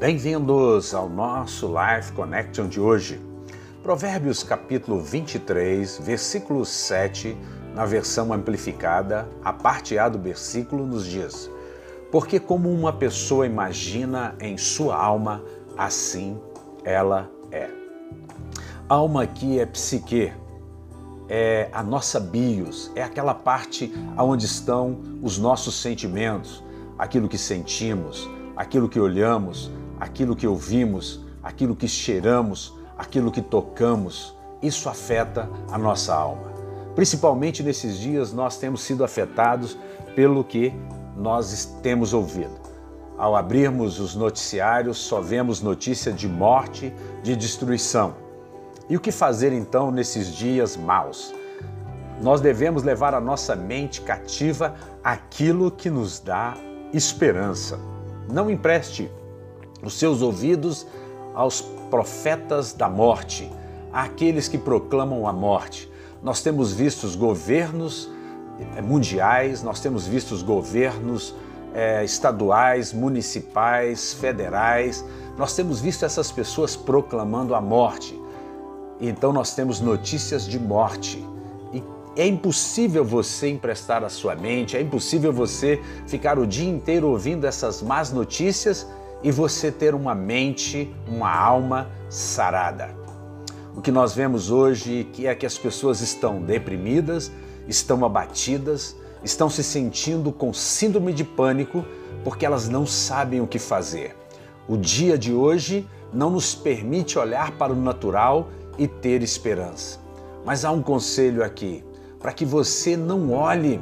Bem-vindos ao nosso Life Connection de hoje. Provérbios capítulo 23, versículo 7, na versão amplificada, a parte A do versículo nos diz: Porque como uma pessoa imagina em sua alma, assim ela é. Alma aqui é psique, é a nossa bios, é aquela parte onde estão os nossos sentimentos, aquilo que sentimos, aquilo que olhamos, aquilo que ouvimos, aquilo que cheiramos, aquilo que tocamos, isso afeta a nossa alma. Principalmente nesses dias, nós temos sido afetados pelo que nós temos ouvido. Ao abrirmos os noticiários, só vemos notícia de morte, de destruição. E o que fazer então nesses dias maus? Nós devemos levar a nossa mente cativa àquilo que nos dá esperança. Não empreste os seus ouvidos aos profetas da morte, àqueles que proclamam a morte. Nós temos visto os governos eh, mundiais, nós temos visto os governos é, estaduais, municipais, federais, nós temos visto essas pessoas proclamando a morte. Então nós temos notícias de morte. E é impossível você emprestar a sua mente, é impossível você ficar o dia inteiro ouvindo essas más notícias e você ter uma mente, uma alma sarada. O que nós vemos hoje é que as pessoas estão deprimidas, estão abatidas, estão se sentindo com síndrome de pânico porque elas não sabem o que fazer. O dia de hoje não nos permite olhar para o natural e ter esperança. Mas há um conselho aqui, para que você não olhe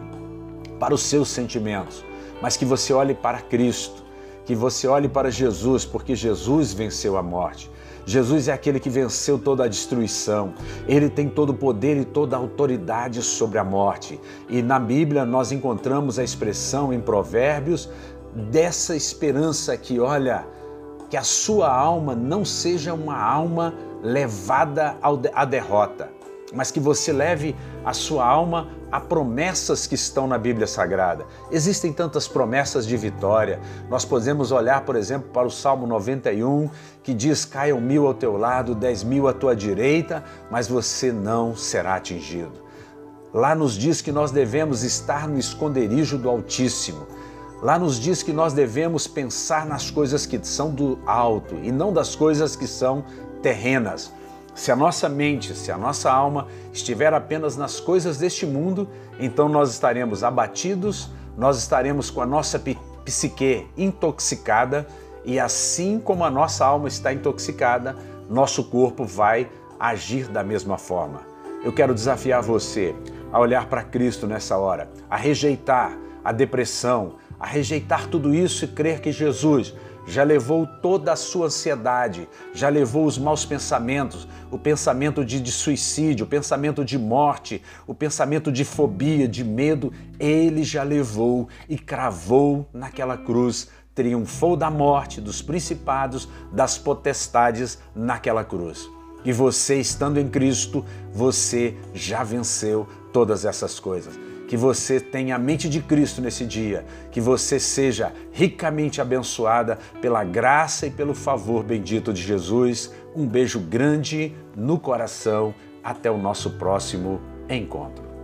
para os seus sentimentos, mas que você olhe para Cristo que você olhe para Jesus, porque Jesus venceu a morte. Jesus é aquele que venceu toda a destruição. Ele tem todo o poder e toda a autoridade sobre a morte. E na Bíblia nós encontramos a expressão em Provérbios dessa esperança que, olha, que a sua alma não seja uma alma levada à derrota, mas que você leve a sua alma a promessas que estão na Bíblia Sagrada. Existem tantas promessas de vitória. Nós podemos olhar, por exemplo, para o Salmo 91, que diz: Caiam mil ao teu lado, dez mil à tua direita, mas você não será atingido. Lá nos diz que nós devemos estar no esconderijo do Altíssimo. Lá nos diz que nós devemos pensar nas coisas que são do alto e não das coisas que são terrenas. Se a nossa mente, se a nossa alma estiver apenas nas coisas deste mundo, então nós estaremos abatidos, nós estaremos com a nossa psique intoxicada e assim como a nossa alma está intoxicada, nosso corpo vai agir da mesma forma. Eu quero desafiar você a olhar para Cristo nessa hora, a rejeitar a depressão, a rejeitar tudo isso e crer que Jesus já levou toda a sua ansiedade, já levou os maus pensamentos, o pensamento de, de, suicídio, o pensamento de morte, o pensamento de fobia, de medo, ele já levou e cravou naquela cruz, triunfou da morte, dos principados, das potestades naquela cruz. E você, estando em Cristo, você já venceu todas essas coisas que você tenha a mente de Cristo nesse dia, que você seja ricamente abençoada pela graça e pelo favor bendito de Jesus. Um beijo grande no coração. Até o nosso próximo encontro.